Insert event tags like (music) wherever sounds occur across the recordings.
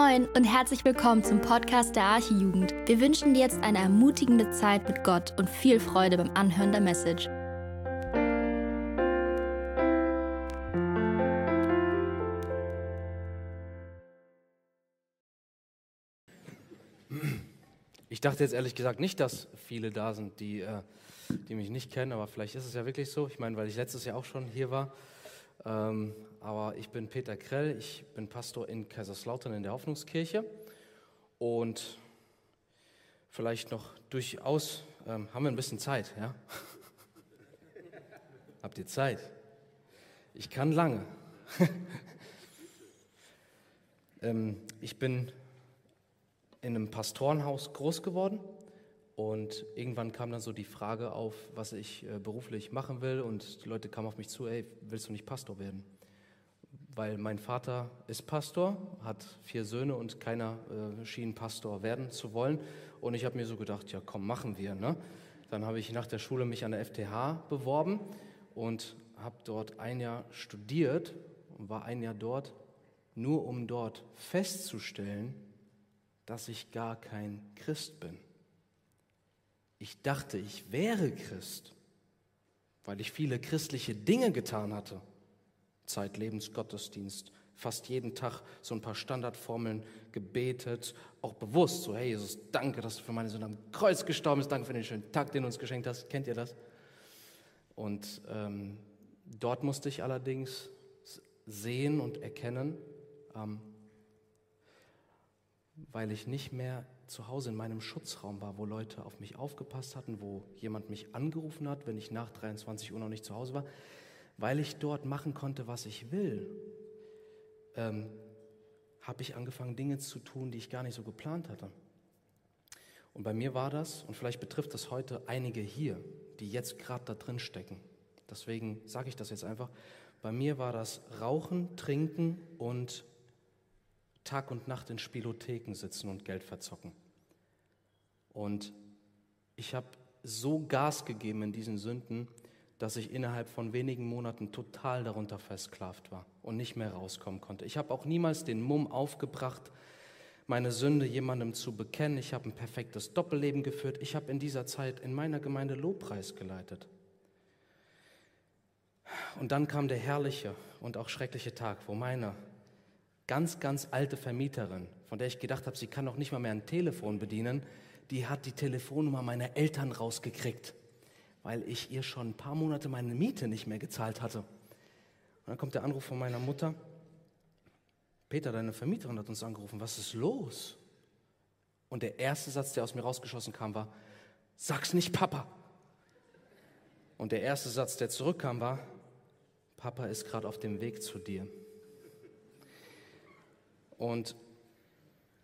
Moin und herzlich willkommen zum Podcast der Archijugend. Wir wünschen dir jetzt eine ermutigende Zeit mit Gott und viel Freude beim Anhören der Message. Ich dachte jetzt ehrlich gesagt nicht, dass viele da sind, die, äh, die mich nicht kennen, aber vielleicht ist es ja wirklich so. Ich meine, weil ich letztes Jahr auch schon hier war. Ähm, aber ich bin Peter Krell, ich bin Pastor in Kaiserslautern in der Hoffnungskirche und vielleicht noch durchaus ähm, haben wir ein bisschen Zeit, ja? (laughs) Habt ihr Zeit? Ich kann lange. (laughs) ähm, ich bin in einem Pastorenhaus groß geworden und irgendwann kam dann so die Frage auf, was ich äh, beruflich machen will. Und die Leute kamen auf mich zu, ey, willst du nicht Pastor werden? Weil mein Vater ist Pastor, hat vier Söhne und keiner äh, schien Pastor werden zu wollen. Und ich habe mir so gedacht, ja komm, machen wir. Ne? Dann habe ich nach der Schule mich an der FTH beworben und habe dort ein Jahr studiert und war ein Jahr dort, nur um dort festzustellen, dass ich gar kein Christ bin. Ich dachte, ich wäre Christ, weil ich viele christliche Dinge getan hatte. Zeitlebens Gottesdienst, fast jeden Tag so ein paar Standardformeln gebetet, auch bewusst, so, hey Jesus, danke, dass du für meine Sünde am Kreuz gestorben bist, danke für den schönen Tag, den du uns geschenkt hast. Kennt ihr das? Und ähm, dort musste ich allerdings sehen und erkennen, ähm, weil ich nicht mehr zu Hause in meinem Schutzraum war, wo Leute auf mich aufgepasst hatten, wo jemand mich angerufen hat, wenn ich nach 23 Uhr noch nicht zu Hause war, weil ich dort machen konnte, was ich will, ähm, habe ich angefangen, Dinge zu tun, die ich gar nicht so geplant hatte. Und bei mir war das, und vielleicht betrifft das heute einige hier, die jetzt gerade da drin stecken. Deswegen sage ich das jetzt einfach. Bei mir war das Rauchen, Trinken und Tag und Nacht in Spielotheken sitzen und Geld verzocken. Und ich habe so Gas gegeben in diesen Sünden, dass ich innerhalb von wenigen Monaten total darunter versklavt war und nicht mehr rauskommen konnte. Ich habe auch niemals den Mumm aufgebracht, meine Sünde jemandem zu bekennen. Ich habe ein perfektes Doppelleben geführt. Ich habe in dieser Zeit in meiner Gemeinde Lobpreis geleitet. Und dann kam der herrliche und auch schreckliche Tag, wo meine ganz, ganz alte Vermieterin, von der ich gedacht habe, sie kann noch nicht mal mehr ein Telefon bedienen, die hat die Telefonnummer meiner Eltern rausgekriegt, weil ich ihr schon ein paar Monate meine Miete nicht mehr gezahlt hatte. Und dann kommt der Anruf von meiner Mutter. Peter, deine Vermieterin hat uns angerufen, was ist los? Und der erste Satz, der aus mir rausgeschossen kam, war, sag's nicht Papa. Und der erste Satz, der zurückkam, war, Papa ist gerade auf dem Weg zu dir. Und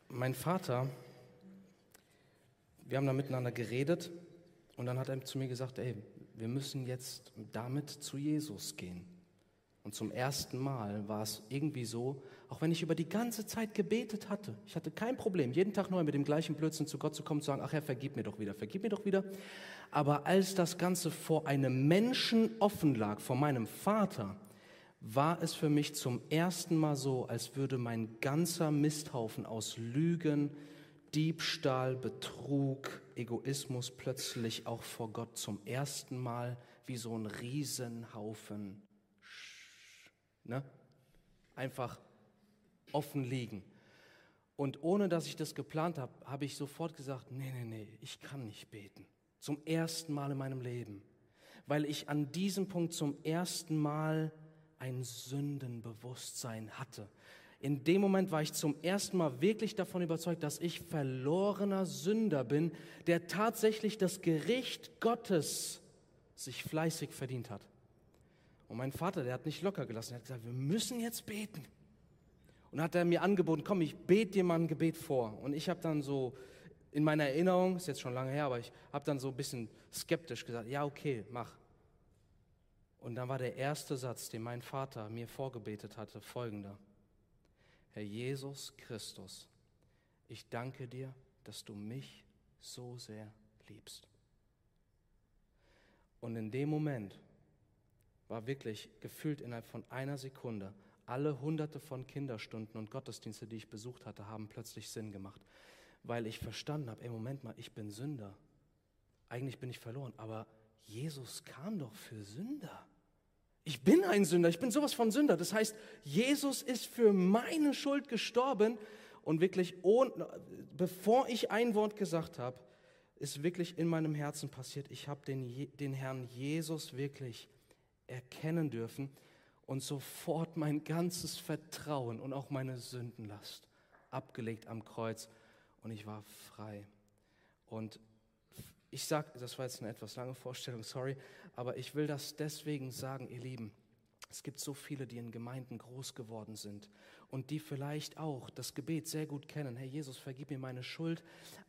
mein Vater, wir haben da miteinander geredet und dann hat er zu mir gesagt, ey, wir müssen jetzt damit zu Jesus gehen. Und zum ersten Mal war es irgendwie so, auch wenn ich über die ganze Zeit gebetet hatte, ich hatte kein Problem, jeden Tag neu mit dem gleichen Blödsinn zu Gott zu kommen, zu sagen, ach Herr, vergib mir doch wieder, vergib mir doch wieder. Aber als das Ganze vor einem Menschen offen lag, vor meinem Vater, war es für mich zum ersten Mal so, als würde mein ganzer Misthaufen aus Lügen, Diebstahl, Betrug, Egoismus plötzlich auch vor Gott zum ersten Mal wie so ein Riesenhaufen ne? einfach offen liegen. Und ohne dass ich das geplant habe, habe ich sofort gesagt, nee, nee, nee, ich kann nicht beten. Zum ersten Mal in meinem Leben. Weil ich an diesem Punkt zum ersten Mal ein Sündenbewusstsein hatte. In dem Moment war ich zum ersten Mal wirklich davon überzeugt, dass ich verlorener Sünder bin, der tatsächlich das Gericht Gottes sich fleißig verdient hat. Und mein Vater, der hat nicht locker gelassen, er hat gesagt, wir müssen jetzt beten. Und hat er mir angeboten, komm, ich bete dir mal ein Gebet vor. Und ich habe dann so in meiner Erinnerung, ist jetzt schon lange her, aber ich habe dann so ein bisschen skeptisch gesagt, ja, okay, mach. Und dann war der erste Satz, den mein Vater mir vorgebetet hatte, folgender. Herr Jesus Christus, ich danke dir, dass du mich so sehr liebst. Und in dem Moment war wirklich gefühlt innerhalb von einer Sekunde alle hunderte von Kinderstunden und Gottesdienste, die ich besucht hatte, haben plötzlich Sinn gemacht, weil ich verstanden habe, ey, Moment mal, ich bin Sünder. Eigentlich bin ich verloren, aber Jesus kam doch für Sünder. Ich bin ein Sünder, ich bin sowas von Sünder. Das heißt, Jesus ist für meine Schuld gestorben und wirklich, ohne, bevor ich ein Wort gesagt habe, ist wirklich in meinem Herzen passiert. Ich habe den, den Herrn Jesus wirklich erkennen dürfen und sofort mein ganzes Vertrauen und auch meine Sündenlast abgelegt am Kreuz und ich war frei. Und ich sage, das war jetzt eine etwas lange Vorstellung, sorry, aber ich will das deswegen sagen, ihr Lieben. Es gibt so viele, die in Gemeinden groß geworden sind und die vielleicht auch das Gebet sehr gut kennen. Herr Jesus, vergib mir meine Schuld.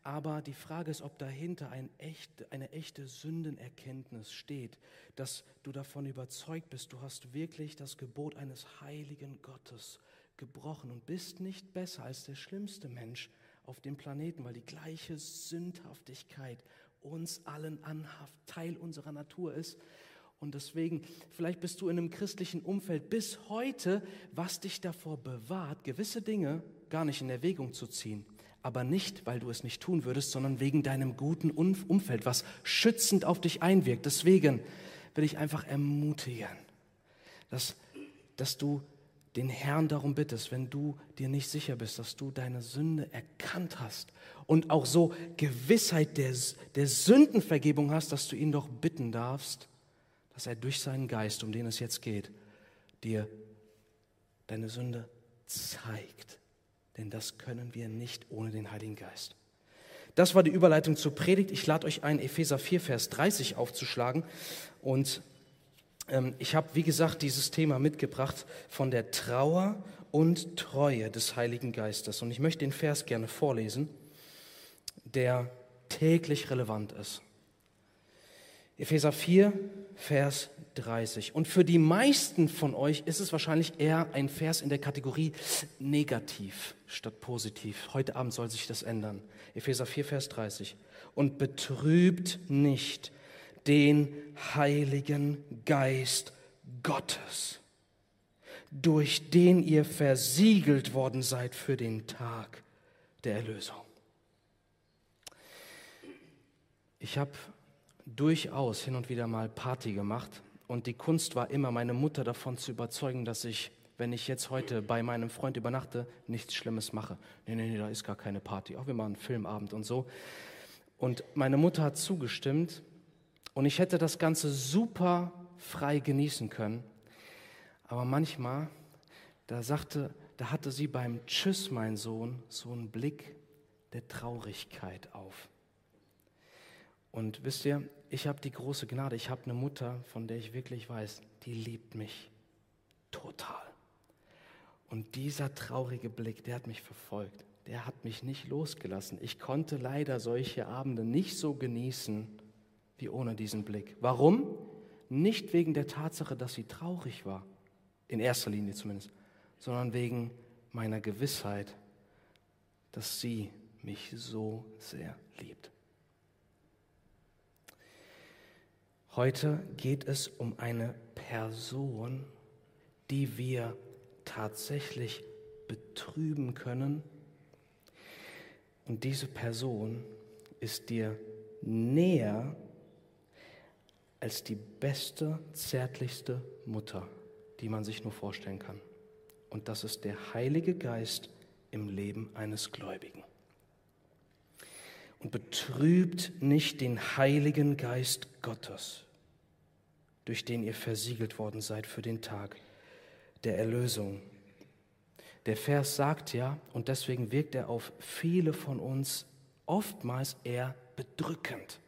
Aber die Frage ist, ob dahinter ein echt, eine echte Sündenerkenntnis steht, dass du davon überzeugt bist, du hast wirklich das Gebot eines heiligen Gottes gebrochen und bist nicht besser als der schlimmste Mensch auf dem Planeten, weil die gleiche Sündhaftigkeit uns allen anhaft, Teil unserer Natur ist. Und deswegen, vielleicht bist du in einem christlichen Umfeld bis heute, was dich davor bewahrt, gewisse Dinge gar nicht in Erwägung zu ziehen. Aber nicht, weil du es nicht tun würdest, sondern wegen deinem guten Umfeld, was schützend auf dich einwirkt. Deswegen will ich einfach ermutigen, dass, dass du den Herrn darum bittest, wenn du dir nicht sicher bist, dass du deine Sünde erkannt hast und auch so Gewissheit der, der Sündenvergebung hast, dass du ihn doch bitten darfst, dass er durch seinen Geist, um den es jetzt geht, dir deine Sünde zeigt. Denn das können wir nicht ohne den Heiligen Geist. Das war die Überleitung zur Predigt. Ich lade euch ein, Epheser 4, Vers 30 aufzuschlagen. Und ich habe, wie gesagt, dieses Thema mitgebracht von der Trauer und Treue des Heiligen Geistes. Und ich möchte den Vers gerne vorlesen, der täglich relevant ist. Epheser 4, Vers 30. Und für die meisten von euch ist es wahrscheinlich eher ein Vers in der Kategorie negativ statt positiv. Heute Abend soll sich das ändern. Epheser 4, Vers 30. Und betrübt nicht den Heiligen Geist Gottes, durch den ihr versiegelt worden seid für den Tag der Erlösung. Ich habe durchaus hin und wieder mal Party gemacht. Und die Kunst war immer, meine Mutter davon zu überzeugen, dass ich, wenn ich jetzt heute bei meinem Freund übernachte, nichts Schlimmes mache. Nee, nee, nee, da ist gar keine Party. Auch wir machen einen Filmabend und so. Und meine Mutter hat zugestimmt. Und ich hätte das Ganze super frei genießen können. Aber manchmal, da sagte, da hatte sie beim Tschüss, mein Sohn, so einen Blick der Traurigkeit auf. Und wisst ihr, ich habe die große Gnade, ich habe eine Mutter, von der ich wirklich weiß, die liebt mich total. Und dieser traurige Blick, der hat mich verfolgt, der hat mich nicht losgelassen. Ich konnte leider solche Abende nicht so genießen wie ohne diesen Blick. Warum? Nicht wegen der Tatsache, dass sie traurig war, in erster Linie zumindest, sondern wegen meiner Gewissheit, dass sie mich so sehr liebt. Heute geht es um eine Person, die wir tatsächlich betrüben können. Und diese Person ist dir näher als die beste, zärtlichste Mutter, die man sich nur vorstellen kann. Und das ist der Heilige Geist im Leben eines Gläubigen und betrübt nicht den Heiligen Geist Gottes, durch den ihr versiegelt worden seid für den Tag der Erlösung. Der Vers sagt ja, und deswegen wirkt er auf viele von uns oftmals eher bedrückend.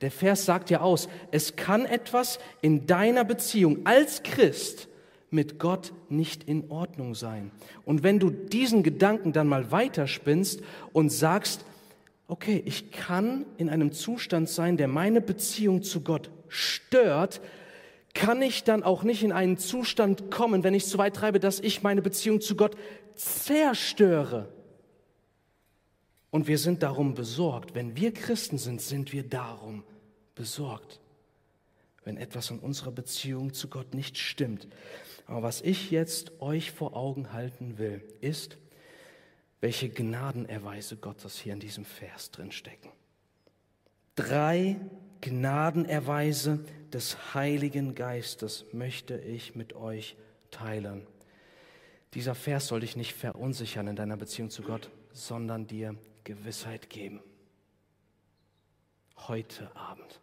Der Vers sagt ja aus, es kann etwas in deiner Beziehung als Christ mit Gott nicht in Ordnung sein. Und wenn du diesen Gedanken dann mal weiterspinnst und sagst, okay, ich kann in einem Zustand sein, der meine Beziehung zu Gott stört, kann ich dann auch nicht in einen Zustand kommen, wenn ich so weit treibe, dass ich meine Beziehung zu Gott zerstöre. Und wir sind darum besorgt. Wenn wir Christen sind, sind wir darum besorgt. Wenn etwas in unserer Beziehung zu Gott nicht stimmt. Aber was ich jetzt euch vor Augen halten will, ist, welche Gnadenerweise Gottes hier in diesem Vers drin stecken. Drei Gnadenerweise des Heiligen Geistes möchte ich mit euch teilen. Dieser Vers soll dich nicht verunsichern in deiner Beziehung zu Gott, sondern dir Gewissheit geben. Heute Abend.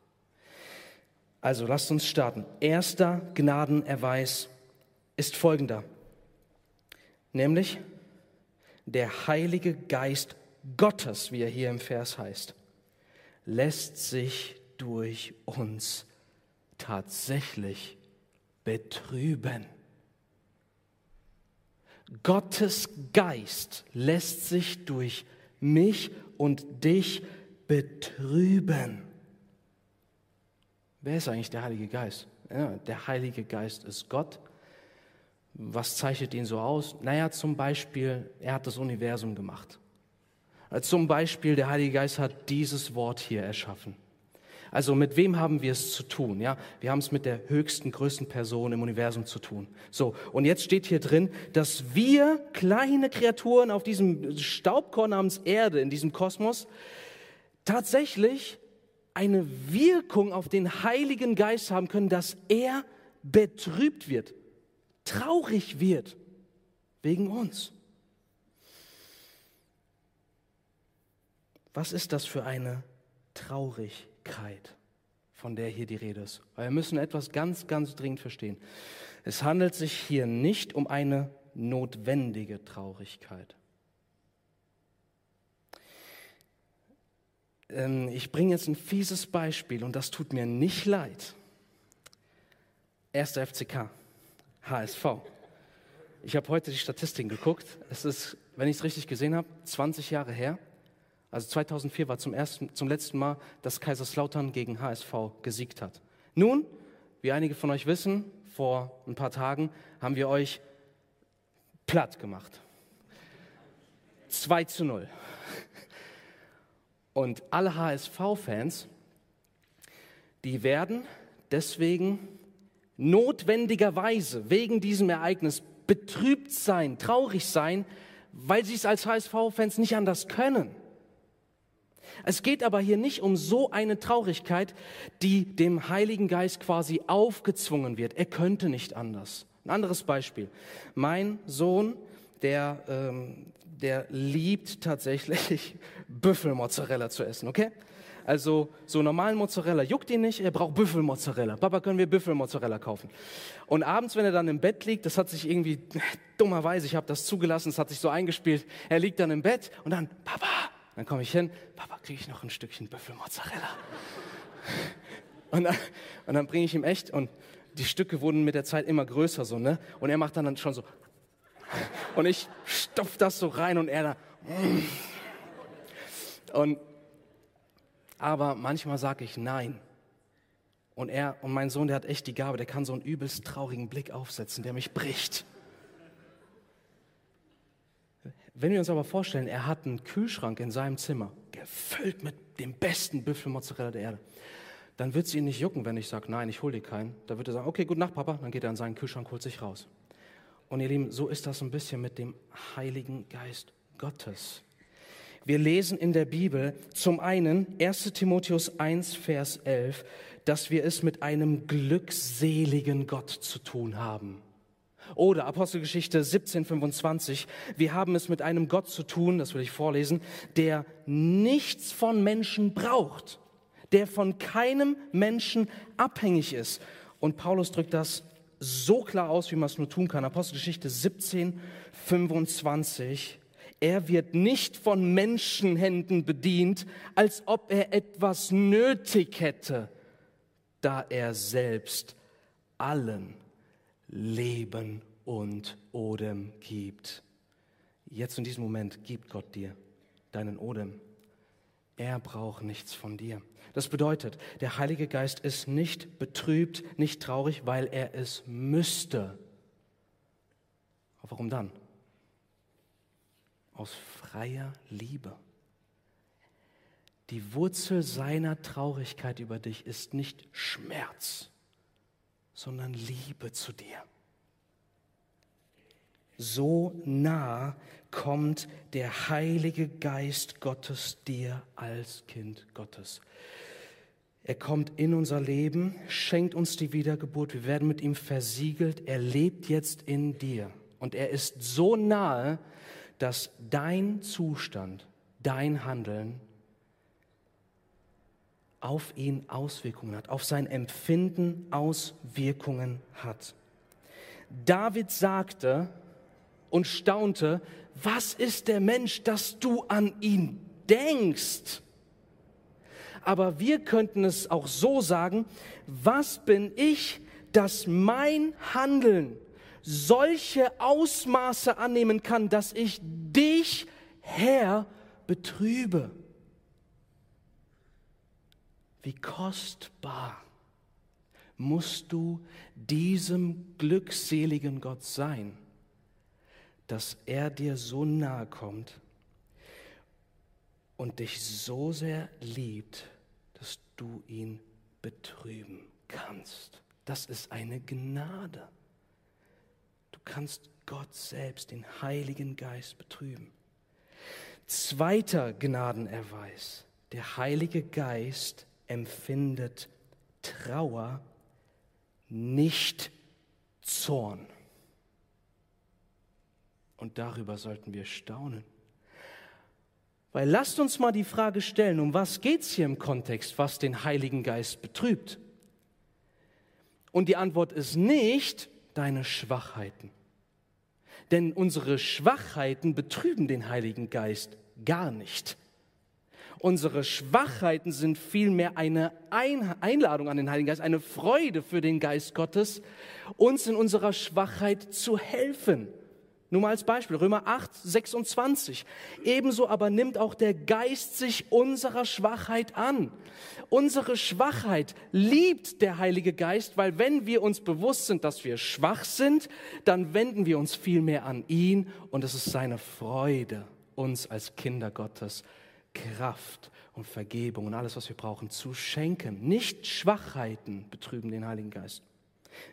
Also lasst uns starten. Erster Gnadenerweis ist folgender, nämlich der Heilige Geist Gottes, wie er hier im Vers heißt, lässt sich durch uns tatsächlich betrüben. Gottes Geist lässt sich durch mich und dich betrüben. Wer ist eigentlich der Heilige Geist? Ja, der Heilige Geist ist Gott. Was zeichnet ihn so aus? Naja, zum Beispiel, er hat das Universum gemacht. Zum Beispiel, der Heilige Geist hat dieses Wort hier erschaffen. Also mit wem haben wir es zu tun? Ja, wir haben es mit der höchsten, größten Person im Universum zu tun. So, und jetzt steht hier drin, dass wir kleine Kreaturen auf diesem Staubkorn namens Erde, in diesem Kosmos, tatsächlich eine Wirkung auf den Heiligen Geist haben können, dass er betrübt wird, traurig wird wegen uns. Was ist das für eine Traurigkeit, von der hier die Rede ist? Weil wir müssen etwas ganz, ganz dringend verstehen. Es handelt sich hier nicht um eine notwendige Traurigkeit. Ähm, ich bringe jetzt ein fieses Beispiel und das tut mir nicht leid. Erster FCK, HSV. Ich habe heute die Statistiken geguckt. Es ist, wenn ich es richtig gesehen habe, 20 Jahre her. Also 2004 war zum, ersten, zum letzten Mal, dass Kaiserslautern gegen HSV gesiegt hat. Nun, wie einige von euch wissen, vor ein paar Tagen haben wir euch platt gemacht. 2 zu 0. Und alle HSV-Fans, die werden deswegen notwendigerweise wegen diesem Ereignis betrübt sein, traurig sein, weil sie es als HSV-Fans nicht anders können. Es geht aber hier nicht um so eine Traurigkeit, die dem Heiligen Geist quasi aufgezwungen wird. Er könnte nicht anders. Ein anderes Beispiel. Mein Sohn, der, ähm, der liebt tatsächlich (laughs) Büffelmozzarella zu essen, okay? Also so normalen Mozzarella juckt ihn nicht, er braucht Büffelmozzarella. Papa, können wir Büffelmozzarella kaufen? Und abends, wenn er dann im Bett liegt, das hat sich irgendwie, (laughs) dummerweise, ich habe das zugelassen, es hat sich so eingespielt, er liegt dann im Bett und dann, Papa, dann komme ich hin, Papa, kriege ich noch ein Stückchen Büffelmozzarella? Und dann, und dann bringe ich ihm echt und die Stücke wurden mit der Zeit immer größer so, ne? Und er macht dann, dann schon so und ich stopf das so rein und er da und aber manchmal sage ich nein. Und er und mein Sohn, der hat echt die Gabe, der kann so einen übelst traurigen Blick aufsetzen, der mich bricht. Wenn wir uns aber vorstellen, er hat einen Kühlschrank in seinem Zimmer, gefüllt mit dem besten Büffelmozzarella der Erde, dann wird es ihn nicht jucken, wenn ich sage, nein, ich hole dir keinen. Da wird er sagen, okay, gut Nacht, Papa. Dann geht er in seinen Kühlschrank, holt sich raus. Und ihr Lieben, so ist das ein bisschen mit dem Heiligen Geist Gottes. Wir lesen in der Bibel zum einen 1 Timotheus 1, Vers 11, dass wir es mit einem glückseligen Gott zu tun haben. Oder Apostelgeschichte 17,25. Wir haben es mit einem Gott zu tun, das will ich vorlesen, der nichts von Menschen braucht, der von keinem Menschen abhängig ist. Und Paulus drückt das so klar aus, wie man es nur tun kann. Apostelgeschichte 17,25. Er wird nicht von Menschenhänden bedient, als ob er etwas nötig hätte, da er selbst allen Leben und Odem gibt. Jetzt in diesem Moment gibt Gott dir deinen Odem. Er braucht nichts von dir. Das bedeutet, der Heilige Geist ist nicht betrübt, nicht traurig, weil er es müsste. Warum dann? Aus freier Liebe. Die Wurzel seiner Traurigkeit über dich ist nicht Schmerz, sondern Liebe zu dir. So nah kommt der Heilige Geist Gottes dir als Kind Gottes. Er kommt in unser Leben, schenkt uns die Wiedergeburt, wir werden mit ihm versiegelt, er lebt jetzt in dir und er ist so nahe, dass dein Zustand, dein Handeln auf ihn Auswirkungen hat, auf sein Empfinden Auswirkungen hat. David sagte und staunte, was ist der Mensch, dass du an ihn denkst? Aber wir könnten es auch so sagen, was bin ich, dass mein Handeln solche Ausmaße annehmen kann, dass ich dich, Herr, betrübe. Wie kostbar musst du diesem glückseligen Gott sein, dass er dir so nahe kommt und dich so sehr liebt, dass du ihn betrüben kannst. Das ist eine Gnade. Du kannst Gott selbst, den Heiligen Geist, betrüben. Zweiter Gnadenerweis. Der Heilige Geist empfindet Trauer, nicht Zorn. Und darüber sollten wir staunen. Weil lasst uns mal die Frage stellen, um was geht es hier im Kontext, was den Heiligen Geist betrübt? Und die Antwort ist nicht deine Schwachheiten. Denn unsere Schwachheiten betrüben den Heiligen Geist gar nicht. Unsere Schwachheiten sind vielmehr eine Einladung an den Heiligen Geist, eine Freude für den Geist Gottes, uns in unserer Schwachheit zu helfen. Nur mal als Beispiel, Römer 8, 26. Ebenso aber nimmt auch der Geist sich unserer Schwachheit an. Unsere Schwachheit liebt der Heilige Geist, weil wenn wir uns bewusst sind, dass wir schwach sind, dann wenden wir uns viel mehr an ihn und es ist seine Freude, uns als Kinder Gottes Kraft und Vergebung und alles, was wir brauchen, zu schenken. Nicht Schwachheiten betrüben den Heiligen Geist.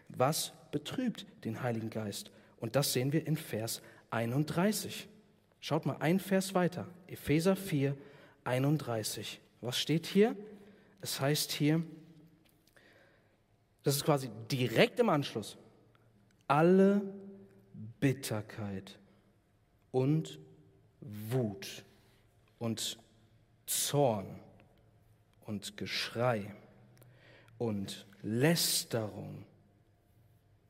Was betrübt den Heiligen Geist? Und das sehen wir in Vers 31. Schaut mal ein Vers weiter. Epheser 4, 31. Was steht hier? Es heißt hier, das ist quasi direkt im Anschluss, alle Bitterkeit und Wut und Zorn und Geschrei und Lästerung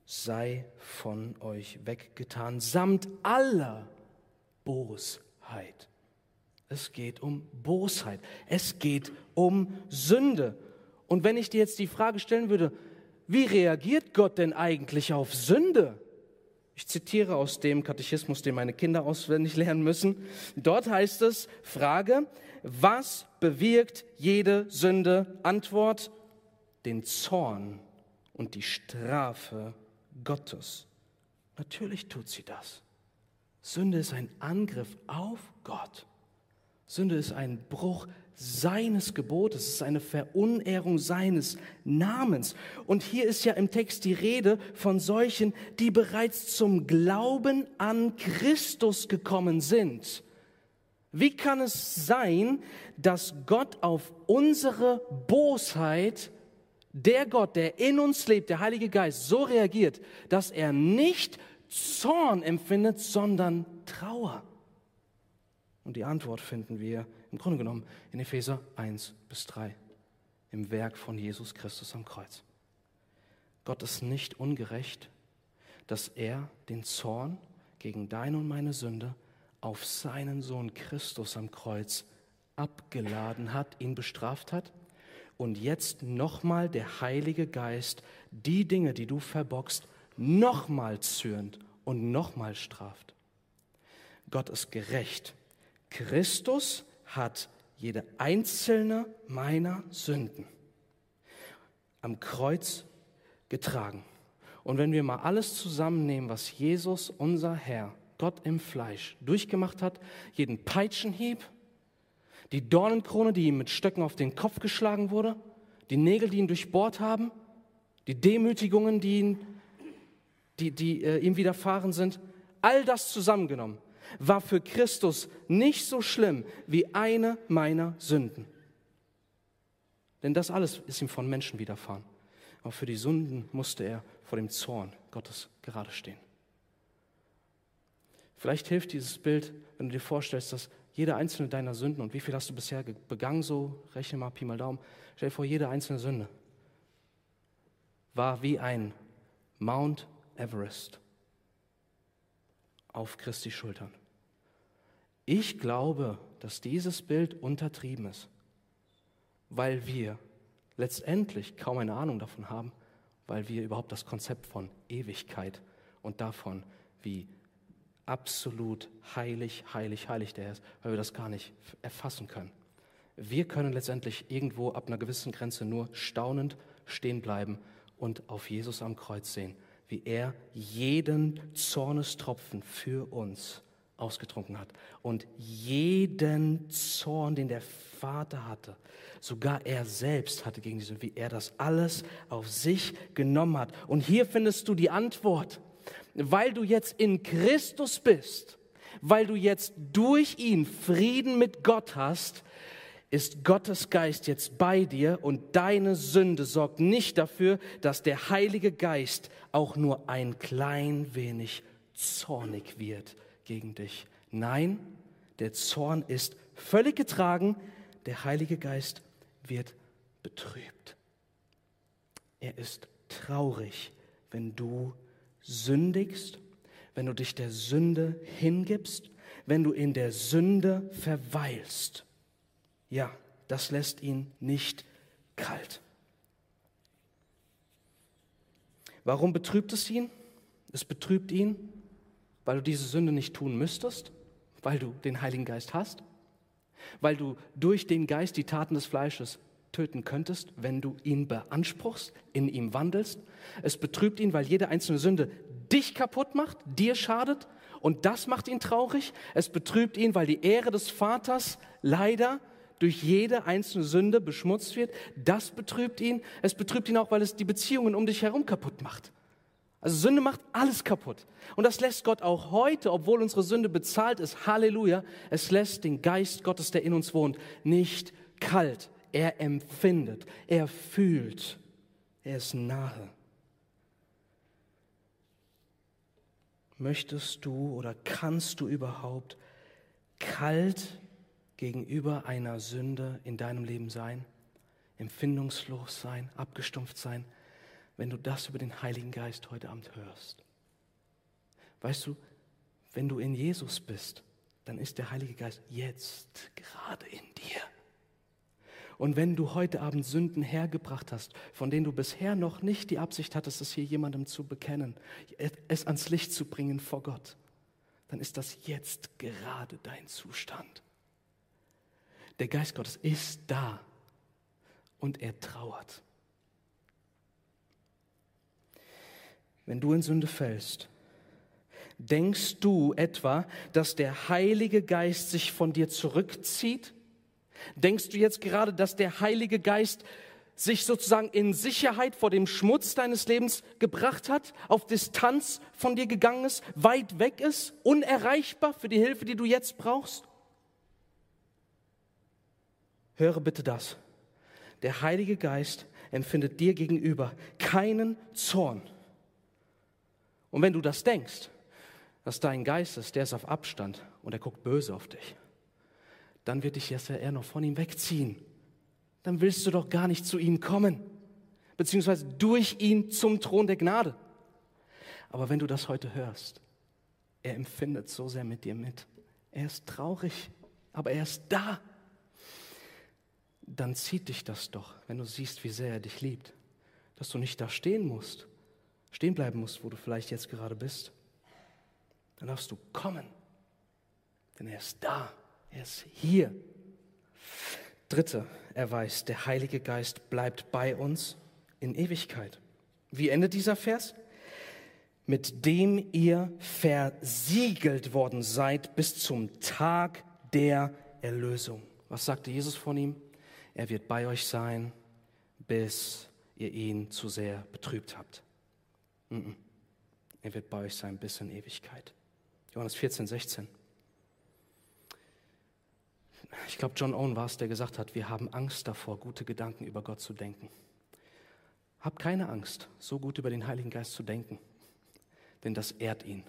sei von euch weggetan, samt aller Bosheit. Es geht um Bosheit. Es geht um Sünde. Und wenn ich dir jetzt die Frage stellen würde, wie reagiert Gott denn eigentlich auf Sünde? Ich zitiere aus dem Katechismus, den meine Kinder auswendig lernen müssen. Dort heißt es, Frage, was bewirkt jede Sünde? Antwort, den Zorn und die Strafe Gottes. Natürlich tut sie das. Sünde ist ein Angriff auf Gott. Sünde ist ein Bruch seines Gebotes, es ist eine Verunehrung seines Namens. Und hier ist ja im Text die Rede von solchen, die bereits zum Glauben an Christus gekommen sind. Wie kann es sein, dass Gott auf unsere Bosheit der Gott, der in uns lebt, der Heilige Geist, so reagiert, dass er nicht Zorn empfindet, sondern Trauer. Und die Antwort finden wir im Grunde genommen in Epheser 1 bis 3, im Werk von Jesus Christus am Kreuz. Gott ist nicht ungerecht, dass er den Zorn gegen deine und meine Sünde auf seinen Sohn Christus am Kreuz abgeladen hat, ihn bestraft hat und jetzt nochmal der Heilige Geist die Dinge, die du verbockst, nochmal zürnt und nochmal straft. Gott ist gerecht. Christus hat jede einzelne meiner Sünden am Kreuz getragen. Und wenn wir mal alles zusammennehmen, was Jesus, unser Herr, Gott im Fleisch, durchgemacht hat, jeden Peitschenhieb, die Dornenkrone, die ihm mit Stöcken auf den Kopf geschlagen wurde, die Nägel, die ihn durchbohrt haben, die Demütigungen, die, ihn, die, die äh, ihm widerfahren sind, all das zusammengenommen, war für Christus nicht so schlimm wie eine meiner Sünden. Denn das alles ist ihm von Menschen widerfahren. Aber für die Sünden musste er vor dem Zorn Gottes gerade stehen. Vielleicht hilft dieses Bild, wenn du dir vorstellst, dass jede einzelne deiner Sünden, und wie viel hast du bisher begangen, so rechne mal Pi mal Daumen, stell dir vor, jede einzelne Sünde war wie ein Mount Everest auf Christi Schultern. Ich glaube, dass dieses Bild untertrieben ist, weil wir letztendlich kaum eine Ahnung davon haben, weil wir überhaupt das Konzept von Ewigkeit und davon, wie absolut heilig, heilig, heilig der ist, weil wir das gar nicht erfassen können. Wir können letztendlich irgendwo ab einer gewissen Grenze nur staunend stehen bleiben und auf Jesus am Kreuz sehen, wie er jeden Zornestropfen für uns ausgetrunken hat und jeden Zorn, den der Vater hatte, sogar er selbst hatte gegen diese, wie er das alles auf sich genommen hat. Und hier findest du die Antwort, weil du jetzt in Christus bist, weil du jetzt durch ihn Frieden mit Gott hast, ist Gottes Geist jetzt bei dir und deine Sünde sorgt nicht dafür, dass der Heilige Geist auch nur ein klein wenig zornig wird gegen dich. Nein, der Zorn ist völlig getragen, der Heilige Geist wird betrübt. Er ist traurig, wenn du sündigst, wenn du dich der Sünde hingibst, wenn du in der Sünde verweilst. Ja, das lässt ihn nicht kalt. Warum betrübt es ihn? Es betrübt ihn, weil du diese Sünde nicht tun müsstest, weil du den Heiligen Geist hast, weil du durch den Geist die Taten des Fleisches töten könntest, wenn du ihn beanspruchst, in ihm wandelst. Es betrübt ihn, weil jede einzelne Sünde dich kaputt macht, dir schadet und das macht ihn traurig. Es betrübt ihn, weil die Ehre des Vaters leider durch jede einzelne Sünde beschmutzt wird. Das betrübt ihn. Es betrübt ihn auch, weil es die Beziehungen um dich herum kaputt macht. Also Sünde macht alles kaputt. Und das lässt Gott auch heute, obwohl unsere Sünde bezahlt ist, Halleluja, es lässt den Geist Gottes, der in uns wohnt, nicht kalt. Er empfindet, er fühlt, er ist nahe. Möchtest du oder kannst du überhaupt kalt gegenüber einer Sünde in deinem Leben sein, empfindungslos sein, abgestumpft sein, wenn du das über den Heiligen Geist heute Abend hörst. Weißt du, wenn du in Jesus bist, dann ist der Heilige Geist jetzt gerade in dir. Und wenn du heute Abend Sünden hergebracht hast, von denen du bisher noch nicht die Absicht hattest, es hier jemandem zu bekennen, es ans Licht zu bringen vor Gott, dann ist das jetzt gerade dein Zustand. Der Geist Gottes ist da und er trauert. Wenn du in Sünde fällst, denkst du etwa, dass der Heilige Geist sich von dir zurückzieht? Denkst du jetzt gerade, dass der Heilige Geist sich sozusagen in Sicherheit vor dem Schmutz deines Lebens gebracht hat, auf Distanz von dir gegangen ist, weit weg ist, unerreichbar für die Hilfe, die du jetzt brauchst? Höre bitte das. Der Heilige Geist empfindet dir gegenüber keinen Zorn. Und wenn du das denkst, dass dein Geist ist, der ist auf Abstand und er guckt böse auf dich, dann wird dich jetzt eher noch von ihm wegziehen. Dann willst du doch gar nicht zu ihm kommen, beziehungsweise durch ihn zum Thron der Gnade. Aber wenn du das heute hörst, er empfindet so sehr mit dir mit. Er ist traurig, aber er ist da dann zieht dich das doch, wenn du siehst, wie sehr er dich liebt, dass du nicht da stehen musst, stehen bleiben musst, wo du vielleicht jetzt gerade bist. Dann darfst du kommen, denn er ist da, er ist hier. Dritte Erweis, der Heilige Geist bleibt bei uns in Ewigkeit. Wie endet dieser Vers? Mit dem ihr versiegelt worden seid bis zum Tag der Erlösung. Was sagte Jesus von ihm? Er wird bei euch sein, bis ihr ihn zu sehr betrübt habt. Er wird bei euch sein bis in Ewigkeit. Johannes 14, 16. Ich glaube, John Owen war es, der gesagt hat, wir haben Angst davor, gute Gedanken über Gott zu denken. Hab keine Angst, so gut über den Heiligen Geist zu denken, denn das ehrt ihn,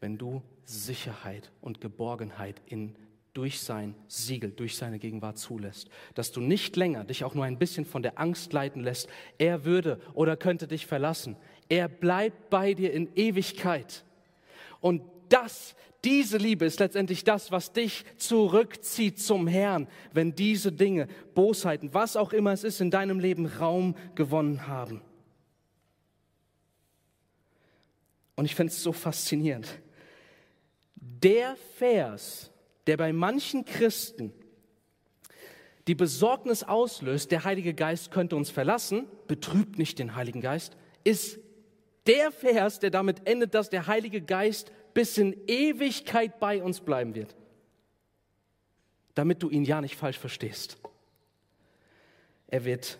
wenn du Sicherheit und Geborgenheit in durch sein Siegel, durch seine Gegenwart zulässt. Dass du nicht länger dich auch nur ein bisschen von der Angst leiten lässt, er würde oder könnte dich verlassen. Er bleibt bei dir in Ewigkeit. Und das, diese Liebe ist letztendlich das, was dich zurückzieht zum Herrn, wenn diese Dinge, Bosheiten, was auch immer es ist, in deinem Leben Raum gewonnen haben. Und ich finde es so faszinierend. Der Vers, der bei manchen Christen die Besorgnis auslöst, der Heilige Geist könnte uns verlassen, betrübt nicht den Heiligen Geist, ist der Vers, der damit endet, dass der Heilige Geist bis in Ewigkeit bei uns bleiben wird. Damit du ihn ja nicht falsch verstehst. Er wird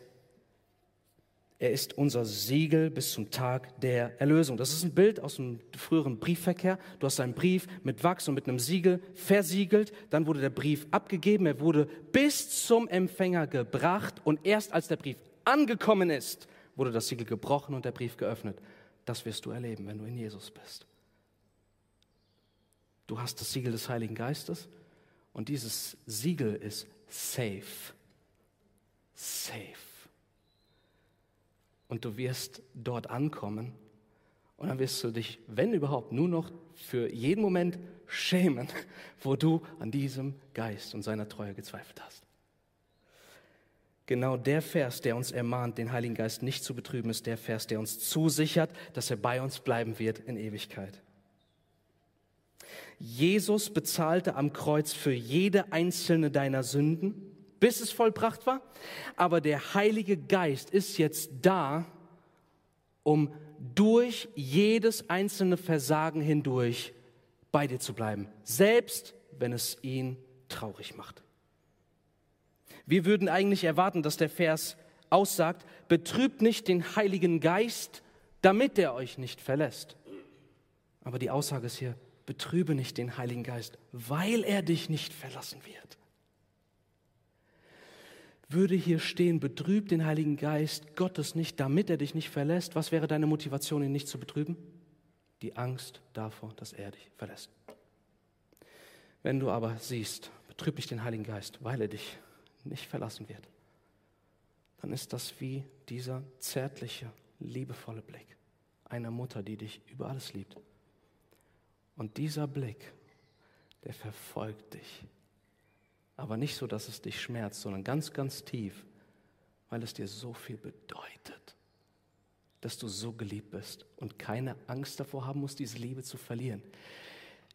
er ist unser Siegel bis zum Tag der Erlösung. Das ist ein Bild aus dem früheren Briefverkehr. Du hast einen Brief mit Wachs und mit einem Siegel versiegelt. Dann wurde der Brief abgegeben. Er wurde bis zum Empfänger gebracht. Und erst als der Brief angekommen ist, wurde das Siegel gebrochen und der Brief geöffnet. Das wirst du erleben, wenn du in Jesus bist. Du hast das Siegel des Heiligen Geistes und dieses Siegel ist safe. Safe und du wirst dort ankommen und dann wirst du dich, wenn überhaupt, nur noch für jeden Moment schämen, (laughs) wo du an diesem Geist und seiner Treue gezweifelt hast. Genau der Vers, der uns ermahnt, den Heiligen Geist nicht zu betrüben, ist der Vers, der uns zusichert, dass er bei uns bleiben wird in Ewigkeit. Jesus bezahlte am Kreuz für jede einzelne deiner Sünden bis es vollbracht war. Aber der Heilige Geist ist jetzt da, um durch jedes einzelne Versagen hindurch bei dir zu bleiben, selbst wenn es ihn traurig macht. Wir würden eigentlich erwarten, dass der Vers aussagt, betrübt nicht den Heiligen Geist, damit er euch nicht verlässt. Aber die Aussage ist hier, betrübe nicht den Heiligen Geist, weil er dich nicht verlassen wird würde hier stehen, betrüb den Heiligen Geist Gottes nicht, damit er dich nicht verlässt, was wäre deine Motivation, ihn nicht zu betrüben? Die Angst davor, dass er dich verlässt. Wenn du aber siehst, betrüb nicht den Heiligen Geist, weil er dich nicht verlassen wird, dann ist das wie dieser zärtliche, liebevolle Blick einer Mutter, die dich über alles liebt. Und dieser Blick, der verfolgt dich aber nicht so, dass es dich schmerzt, sondern ganz, ganz tief, weil es dir so viel bedeutet, dass du so geliebt bist und keine Angst davor haben musst, diese Liebe zu verlieren.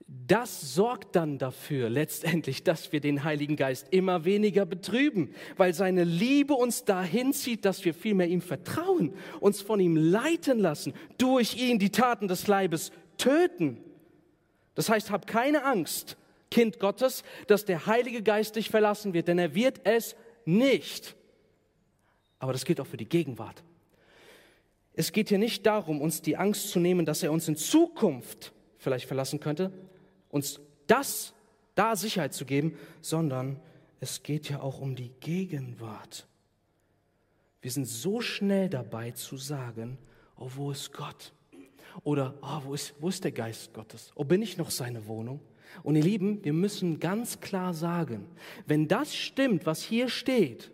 Das sorgt dann dafür letztendlich, dass wir den Heiligen Geist immer weniger betrüben, weil seine Liebe uns dahin zieht, dass wir vielmehr ihm vertrauen, uns von ihm leiten lassen, durch ihn die Taten des Leibes töten. Das heißt, hab keine Angst, Kind Gottes, dass der Heilige Geist dich verlassen wird, denn er wird es nicht. Aber das gilt auch für die Gegenwart. Es geht hier nicht darum, uns die Angst zu nehmen, dass er uns in Zukunft vielleicht verlassen könnte, uns das, da Sicherheit zu geben, sondern es geht ja auch um die Gegenwart. Wir sind so schnell dabei zu sagen, oh, wo ist Gott? Oder, oh, wo, ist, wo ist der Geist Gottes? Oh, bin ich noch seine Wohnung? Und ihr Lieben, wir müssen ganz klar sagen, wenn das stimmt, was hier steht,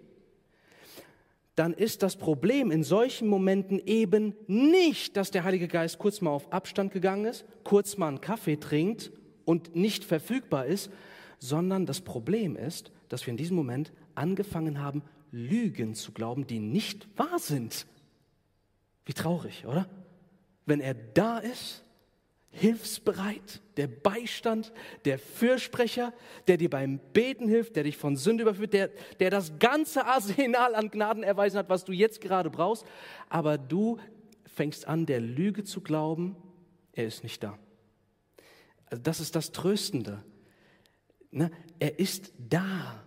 dann ist das Problem in solchen Momenten eben nicht, dass der Heilige Geist kurz mal auf Abstand gegangen ist, kurz mal einen Kaffee trinkt und nicht verfügbar ist, sondern das Problem ist, dass wir in diesem Moment angefangen haben, Lügen zu glauben, die nicht wahr sind. Wie traurig, oder? Wenn er da ist, hilfsbereit, der Beistand, der Fürsprecher, der dir beim Beten hilft, der dich von Sünde überführt, der, der das ganze Arsenal an Gnaden erweisen hat, was du jetzt gerade brauchst. Aber du fängst an, der Lüge zu glauben, er ist nicht da. Also das ist das Tröstende. Ne? Er ist da.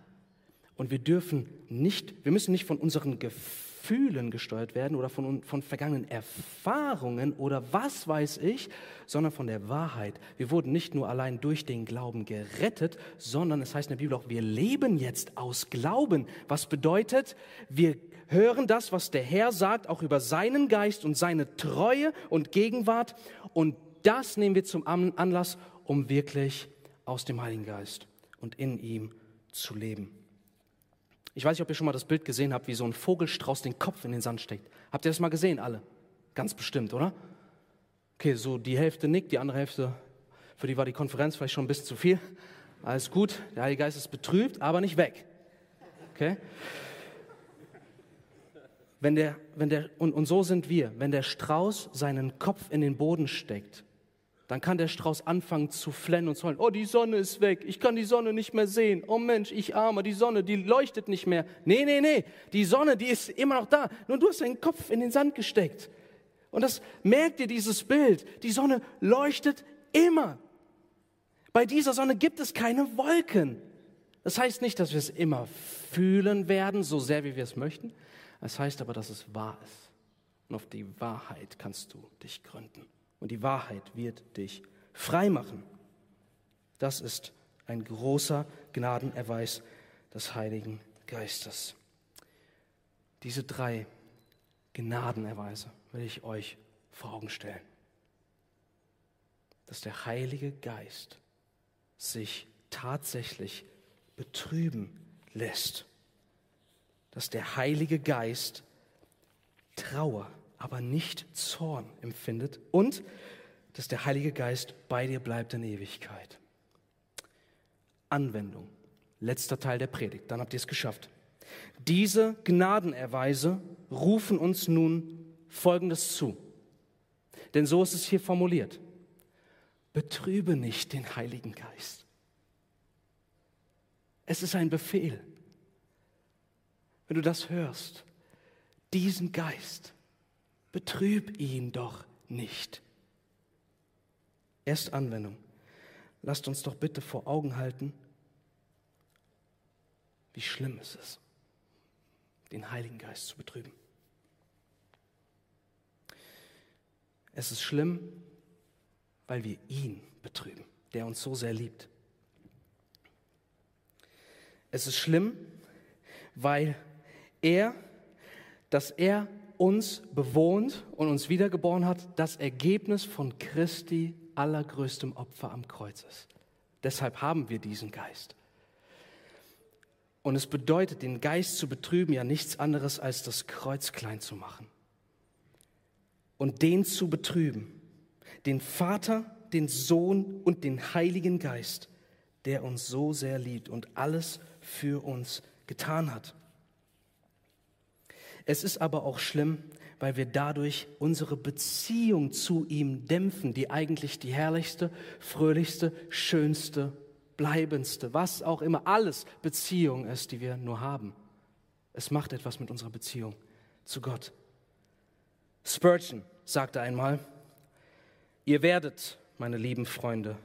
Und wir dürfen nicht, wir müssen nicht von unseren Gefühlen Gefühlen gesteuert werden oder von, von vergangenen Erfahrungen oder was weiß ich, sondern von der Wahrheit. Wir wurden nicht nur allein durch den Glauben gerettet, sondern es heißt in der Bibel auch, wir leben jetzt aus Glauben. Was bedeutet, wir hören das, was der Herr sagt, auch über seinen Geist und seine Treue und Gegenwart. Und das nehmen wir zum Anlass, um wirklich aus dem Heiligen Geist und in ihm zu leben. Ich weiß nicht, ob ihr schon mal das Bild gesehen habt, wie so ein Vogelstrauß den Kopf in den Sand steckt. Habt ihr das mal gesehen, alle? Ganz bestimmt, oder? Okay, so die Hälfte nickt, die andere Hälfte, für die war die Konferenz vielleicht schon ein bisschen zu viel. Alles gut, der Heilige Geist ist betrübt, aber nicht weg. Okay? Wenn der, wenn der, und, und so sind wir, wenn der Strauß seinen Kopf in den Boden steckt, dann kann der Strauß anfangen zu flennen und zu heulen. Oh, die Sonne ist weg. Ich kann die Sonne nicht mehr sehen. Oh Mensch, ich armer, die Sonne, die leuchtet nicht mehr. Nee, nee, nee. Die Sonne, die ist immer noch da. Nur du hast deinen Kopf in den Sand gesteckt. Und das merkt ihr, dieses Bild. Die Sonne leuchtet immer. Bei dieser Sonne gibt es keine Wolken. Das heißt nicht, dass wir es immer fühlen werden, so sehr wie wir es möchten. Es heißt aber, dass es wahr ist. Und auf die Wahrheit kannst du dich gründen. Und die Wahrheit wird dich frei machen. Das ist ein großer Gnadenerweis des Heiligen Geistes. Diese drei Gnadenerweise will ich euch vor Augen stellen. Dass der Heilige Geist sich tatsächlich betrüben lässt. Dass der Heilige Geist Trauer aber nicht Zorn empfindet und dass der Heilige Geist bei dir bleibt in Ewigkeit. Anwendung. Letzter Teil der Predigt, dann habt ihr es geschafft. Diese Gnadenerweise rufen uns nun Folgendes zu. Denn so ist es hier formuliert. Betrübe nicht den Heiligen Geist. Es ist ein Befehl. Wenn du das hörst, diesen Geist, Betrüb ihn doch nicht. Erst Anwendung. Lasst uns doch bitte vor Augen halten, wie schlimm es ist, den Heiligen Geist zu betrüben. Es ist schlimm, weil wir ihn betrüben, der uns so sehr liebt. Es ist schlimm, weil er, dass er uns bewohnt und uns wiedergeboren hat, das Ergebnis von Christi allergrößtem Opfer am Kreuz ist. Deshalb haben wir diesen Geist. Und es bedeutet, den Geist zu betrüben, ja nichts anderes als das Kreuz klein zu machen. Und den zu betrüben, den Vater, den Sohn und den Heiligen Geist, der uns so sehr liebt und alles für uns getan hat. Es ist aber auch schlimm, weil wir dadurch unsere Beziehung zu ihm dämpfen, die eigentlich die herrlichste, fröhlichste, schönste, bleibendste, was auch immer, alles Beziehung ist, die wir nur haben. Es macht etwas mit unserer Beziehung zu Gott. Spurgeon sagte einmal, ihr werdet, meine lieben Freunde,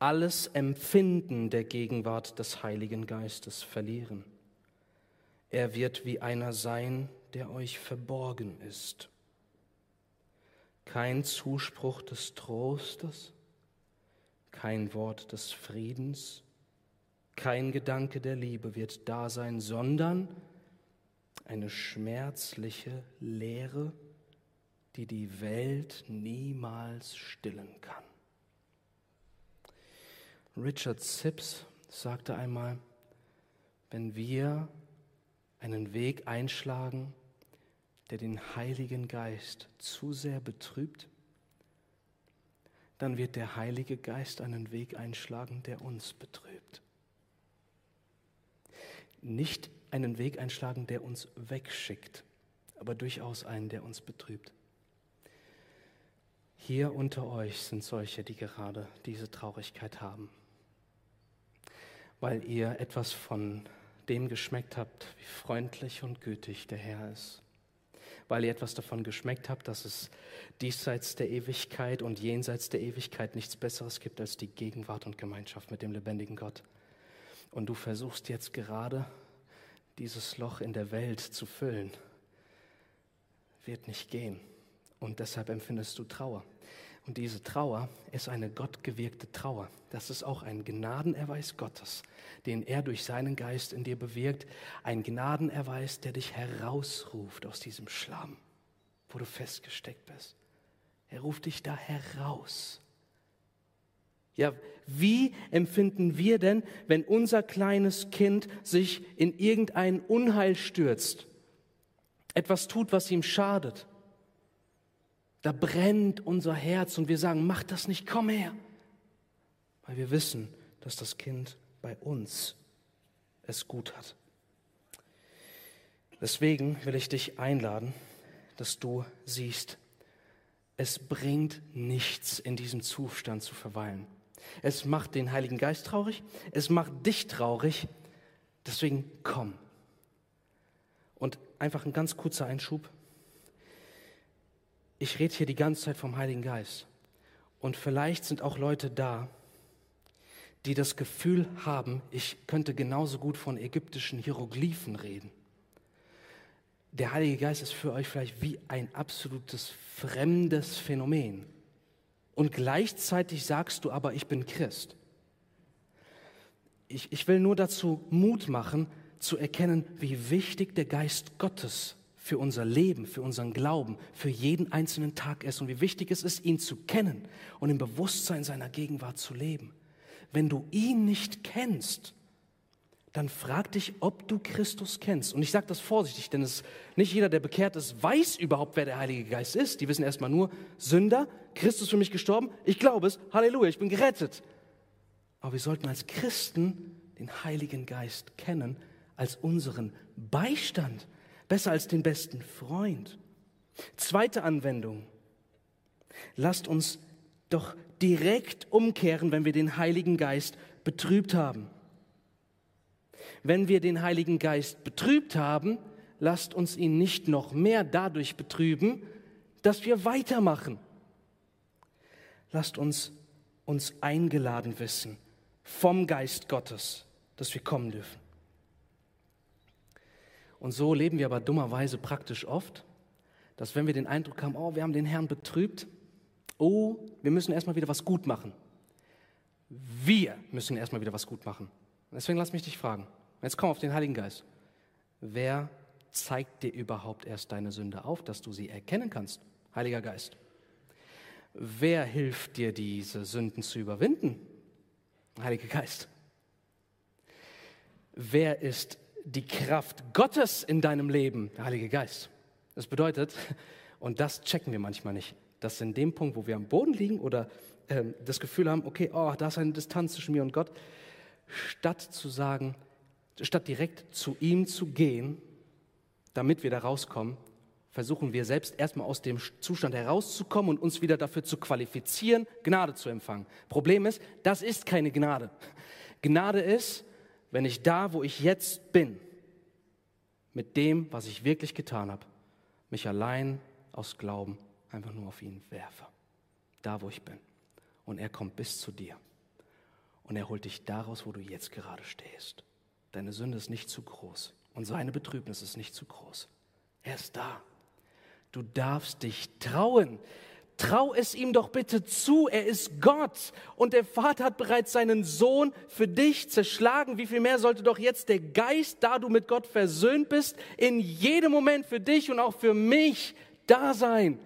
alles Empfinden der Gegenwart des Heiligen Geistes verlieren. Er wird wie einer sein, der euch verborgen ist. Kein Zuspruch des Trostes, kein Wort des Friedens, kein Gedanke der Liebe wird da sein, sondern eine schmerzliche Leere, die die Welt niemals stillen kann. Richard Sips sagte einmal, wenn wir einen Weg einschlagen, der den Heiligen Geist zu sehr betrübt, dann wird der Heilige Geist einen Weg einschlagen, der uns betrübt. Nicht einen Weg einschlagen, der uns wegschickt, aber durchaus einen, der uns betrübt. Hier unter euch sind solche, die gerade diese Traurigkeit haben, weil ihr etwas von dem geschmeckt habt, wie freundlich und gütig der Herr ist. Weil ihr etwas davon geschmeckt habt, dass es diesseits der Ewigkeit und jenseits der Ewigkeit nichts Besseres gibt als die Gegenwart und Gemeinschaft mit dem lebendigen Gott. Und du versuchst jetzt gerade dieses Loch in der Welt zu füllen wird nicht gehen. Und deshalb empfindest du Trauer. Und diese Trauer ist eine gottgewirkte Trauer. Das ist auch ein Gnadenerweis Gottes, den er durch seinen Geist in dir bewirkt. Ein Gnadenerweis, der dich herausruft aus diesem Schlamm, wo du festgesteckt bist. Er ruft dich da heraus. Ja, wie empfinden wir denn, wenn unser kleines Kind sich in irgendein Unheil stürzt, etwas tut, was ihm schadet? Da brennt unser Herz und wir sagen, mach das nicht, komm her. Weil wir wissen, dass das Kind bei uns es gut hat. Deswegen will ich dich einladen, dass du siehst, es bringt nichts, in diesem Zustand zu verweilen. Es macht den Heiligen Geist traurig, es macht dich traurig. Deswegen komm. Und einfach ein ganz kurzer Einschub. Ich rede hier die ganze Zeit vom Heiligen Geist. Und vielleicht sind auch Leute da, die das Gefühl haben, ich könnte genauso gut von ägyptischen Hieroglyphen reden. Der Heilige Geist ist für euch vielleicht wie ein absolutes fremdes Phänomen und gleichzeitig sagst du aber, ich bin Christ. Ich, ich will nur dazu Mut machen, zu erkennen, wie wichtig der Geist Gottes für unser Leben, für unseren Glauben, für jeden einzelnen Tag ist und wie wichtig es ist, ihn zu kennen und im Bewusstsein seiner Gegenwart zu leben. Wenn du ihn nicht kennst, dann frag dich, ob du Christus kennst. Und ich sage das vorsichtig, denn es, nicht jeder, der bekehrt ist, weiß überhaupt, wer der Heilige Geist ist. Die wissen erstmal nur, Sünder, Christus für mich gestorben, ich glaube es, Halleluja, ich bin gerettet. Aber wir sollten als Christen den Heiligen Geist kennen als unseren Beistand, besser als den besten Freund. Zweite Anwendung. Lasst uns doch direkt umkehren, wenn wir den Heiligen Geist betrübt haben. Wenn wir den Heiligen Geist betrübt haben, lasst uns ihn nicht noch mehr dadurch betrüben, dass wir weitermachen. Lasst uns uns eingeladen wissen vom Geist Gottes, dass wir kommen dürfen. Und so leben wir aber dummerweise praktisch oft, dass wenn wir den Eindruck haben, oh, wir haben den Herrn betrübt, oh, wir müssen erstmal wieder was gut machen. Wir müssen erstmal wieder was gut machen. Deswegen lass mich dich fragen, Jetzt komm auf den Heiligen Geist. Wer zeigt dir überhaupt erst deine Sünde auf, dass du sie erkennen kannst? Heiliger Geist. Wer hilft dir, diese Sünden zu überwinden? Heiliger Geist. Wer ist die Kraft Gottes in deinem Leben? Der Heilige Geist. Das bedeutet, (laughs) und das checken wir manchmal nicht, dass in dem Punkt, wo wir am Boden liegen oder äh, das Gefühl haben, okay, oh, da ist eine Distanz zwischen mir und Gott, statt zu sagen, statt direkt zu ihm zu gehen, damit wir da rauskommen, versuchen wir selbst erstmal aus dem Zustand herauszukommen und uns wieder dafür zu qualifizieren, Gnade zu empfangen. Problem ist, das ist keine Gnade. Gnade ist, wenn ich da, wo ich jetzt bin, mit dem, was ich wirklich getan habe, mich allein aus Glauben einfach nur auf ihn werfe. Da, wo ich bin. Und er kommt bis zu dir. Und er holt dich daraus, wo du jetzt gerade stehst. Deine Sünde ist nicht zu groß und seine Betrübnis ist nicht zu groß. Er ist da. Du darfst dich trauen. Trau es ihm doch bitte zu, er ist Gott und der Vater hat bereits seinen Sohn für dich zerschlagen. Wie viel mehr sollte doch jetzt der Geist, da du mit Gott versöhnt bist, in jedem Moment für dich und auch für mich da sein.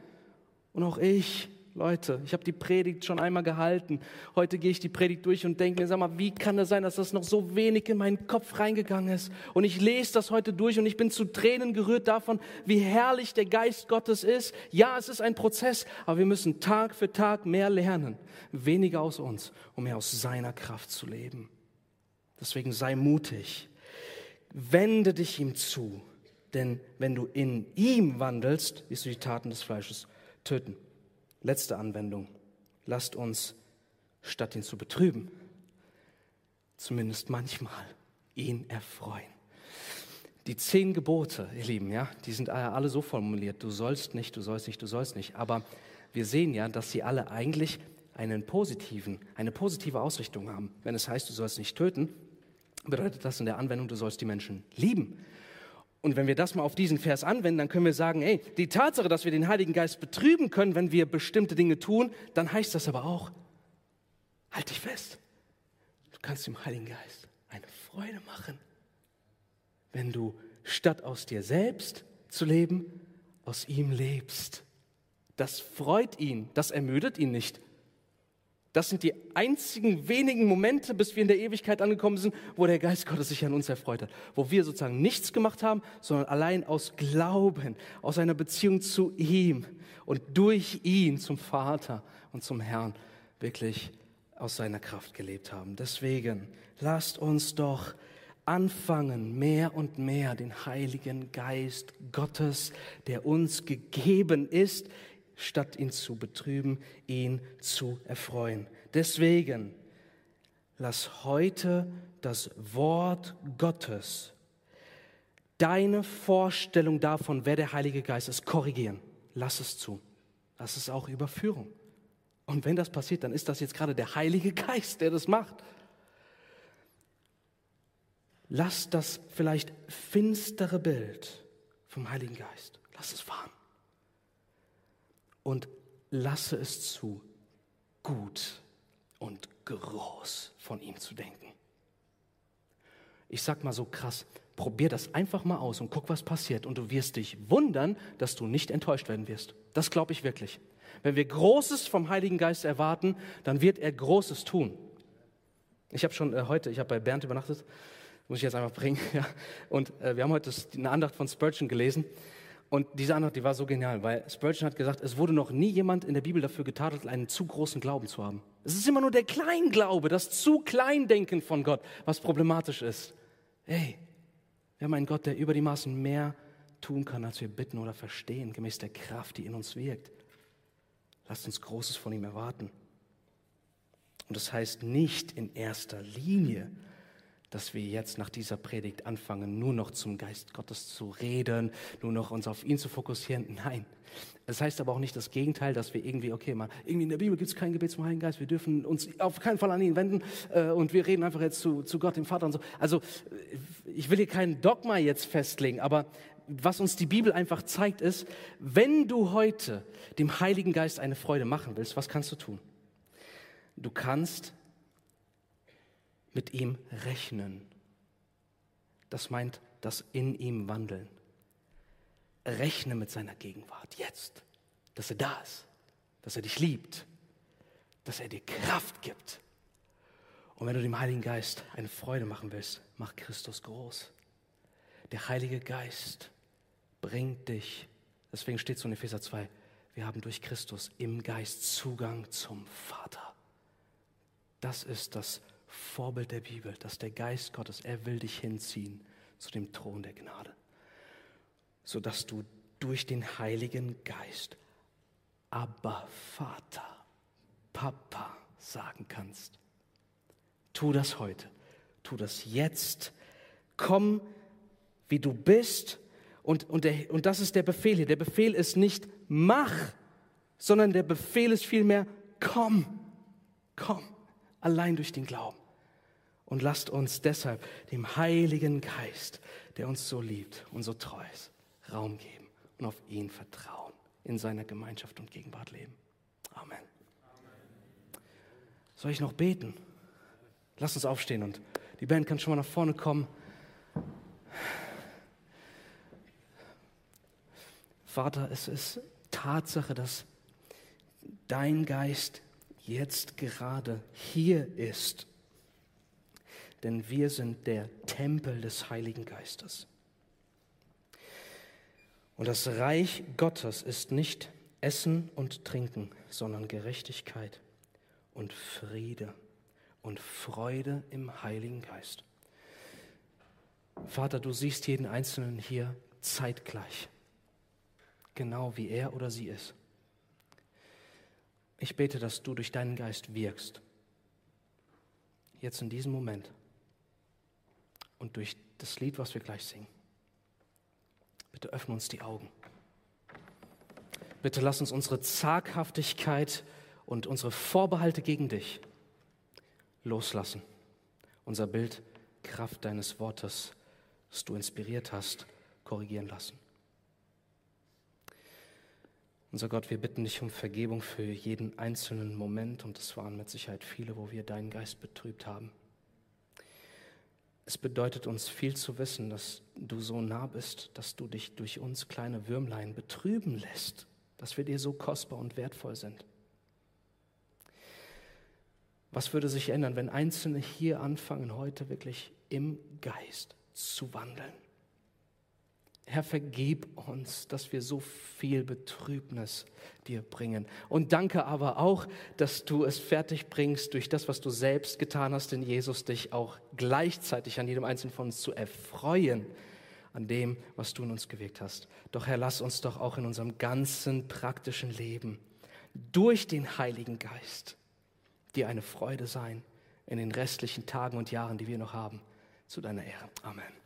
Und auch ich Leute, ich habe die Predigt schon einmal gehalten. Heute gehe ich die Predigt durch und denke mir, sag mal, wie kann das sein, dass das noch so wenig in meinen Kopf reingegangen ist? Und ich lese das heute durch und ich bin zu Tränen gerührt davon, wie herrlich der Geist Gottes ist. Ja, es ist ein Prozess, aber wir müssen Tag für Tag mehr lernen. Weniger aus uns, um mehr aus seiner Kraft zu leben. Deswegen sei mutig. Wende dich ihm zu. Denn wenn du in ihm wandelst, wirst du die Taten des Fleisches töten. Letzte Anwendung. Lasst uns, statt ihn zu betrüben, zumindest manchmal ihn erfreuen. Die zehn Gebote, ihr Lieben, ja, die sind alle so formuliert. Du sollst nicht, du sollst nicht, du sollst nicht. Aber wir sehen ja, dass sie alle eigentlich einen positiven, eine positive Ausrichtung haben. Wenn es heißt, du sollst nicht töten, bedeutet das in der Anwendung, du sollst die Menschen lieben. Und wenn wir das mal auf diesen Vers anwenden, dann können wir sagen, ey, die Tatsache, dass wir den Heiligen Geist betrüben können, wenn wir bestimmte Dinge tun, dann heißt das aber auch, halt dich fest. Du kannst dem Heiligen Geist eine Freude machen, wenn du statt aus dir selbst zu leben, aus ihm lebst. Das freut ihn, das ermüdet ihn nicht. Das sind die einzigen wenigen Momente, bis wir in der Ewigkeit angekommen sind, wo der Geist Gottes sich an uns erfreut hat. Wo wir sozusagen nichts gemacht haben, sondern allein aus Glauben, aus einer Beziehung zu ihm und durch ihn zum Vater und zum Herrn wirklich aus seiner Kraft gelebt haben. Deswegen lasst uns doch anfangen, mehr und mehr den Heiligen Geist Gottes, der uns gegeben ist, statt ihn zu betrüben, ihn zu erfreuen. Deswegen lass heute das Wort Gottes deine Vorstellung davon, wer der Heilige Geist ist, korrigieren. Lass es zu. Lass es auch Überführung. Und wenn das passiert, dann ist das jetzt gerade der Heilige Geist, der das macht. Lass das vielleicht finstere Bild vom Heiligen Geist, lass es fahren und lasse es zu, gut und groß von ihm zu denken. Ich sag mal so krass, probier das einfach mal aus und guck, was passiert. Und du wirst dich wundern, dass du nicht enttäuscht werden wirst. Das glaube ich wirklich. Wenn wir Großes vom Heiligen Geist erwarten, dann wird er Großes tun. Ich habe schon äh, heute, ich habe bei Bernd übernachtet, muss ich jetzt einfach bringen. (laughs) Ja. Und äh, wir haben heute eine Andacht von Spurgeon gelesen. Und diese Antwort, die war so genial, weil Spurgeon hat gesagt, es wurde noch nie jemand in der Bibel dafür getadelt, einen zu großen Glauben zu haben. Es ist immer nur der Kleinglaube, das zu Kleindenken von Gott, was problematisch ist. Hey, wir haben einen Gott, der über die Maßen mehr tun kann, als wir bitten oder verstehen, gemäß der Kraft, die in uns wirkt. Lasst uns Großes von ihm erwarten. Und das heißt nicht in erster Linie, dass wir jetzt nach dieser Predigt anfangen, nur noch zum Geist Gottes zu reden, nur noch uns auf ihn zu fokussieren. Nein. Das heißt aber auch nicht das Gegenteil, dass wir irgendwie, okay, mal, irgendwie in der Bibel gibt es kein Gebet zum Heiligen Geist, wir dürfen uns auf keinen Fall an ihn wenden äh, und wir reden einfach jetzt zu, zu Gott, dem Vater und so. Also, äh, ich will hier kein Dogma jetzt festlegen, aber was uns die Bibel einfach zeigt, ist, wenn du heute dem Heiligen Geist eine Freude machen willst, was kannst du tun? Du kannst mit ihm rechnen. Das meint das in ihm wandeln. Rechne mit seiner Gegenwart jetzt, dass er da ist, dass er dich liebt, dass er dir Kraft gibt. Und wenn du dem Heiligen Geist eine Freude machen willst, mach Christus groß. Der Heilige Geist bringt dich, deswegen steht es in Epheser 2, wir haben durch Christus im Geist Zugang zum Vater. Das ist das Vorbild der Bibel, dass der Geist Gottes, er will dich hinziehen zu dem Thron der Gnade, sodass du durch den Heiligen Geist aber Vater, Papa sagen kannst. Tu das heute, tu das jetzt. Komm, wie du bist. Und, und, der, und das ist der Befehl hier. Der Befehl ist nicht mach, sondern der Befehl ist vielmehr komm, komm, allein durch den Glauben. Und lasst uns deshalb dem Heiligen Geist, der uns so liebt und so treu ist, Raum geben und auf ihn vertrauen, in seiner Gemeinschaft und Gegenwart leben. Amen. Soll ich noch beten? Lass uns aufstehen und die Band kann schon mal nach vorne kommen. Vater, es ist Tatsache, dass dein Geist jetzt gerade hier ist denn wir sind der Tempel des Heiligen Geistes. Und das Reich Gottes ist nicht Essen und Trinken, sondern Gerechtigkeit und Friede und Freude im Heiligen Geist. Vater, du siehst jeden Einzelnen hier zeitgleich, genau wie er oder sie ist. Ich bete, dass du durch deinen Geist wirkst, jetzt in diesem Moment und durch das Lied, was wir gleich singen. Bitte öffne uns die Augen. Bitte lass uns unsere Zaghaftigkeit und unsere Vorbehalte gegen dich loslassen. Unser Bild, Kraft deines Wortes, das du inspiriert hast, korrigieren lassen. Unser Gott, wir bitten dich um Vergebung für jeden einzelnen Moment und es waren mit Sicherheit viele, wo wir deinen Geist betrübt haben. Es bedeutet uns viel zu wissen, dass du so nah bist, dass du dich durch uns kleine Würmlein betrüben lässt, dass wir dir so kostbar und wertvoll sind. Was würde sich ändern, wenn Einzelne hier anfangen, heute wirklich im Geist zu wandeln? Herr, vergib uns, dass wir so viel Betrübnis dir bringen. Und danke aber auch, dass du es fertig bringst, durch das, was du selbst getan hast in Jesus, dich auch gleichzeitig an jedem Einzelnen von uns zu erfreuen, an dem, was du in uns gewirkt hast. Doch Herr, lass uns doch auch in unserem ganzen praktischen Leben durch den Heiligen Geist dir eine Freude sein in den restlichen Tagen und Jahren, die wir noch haben. Zu deiner Ehre. Amen.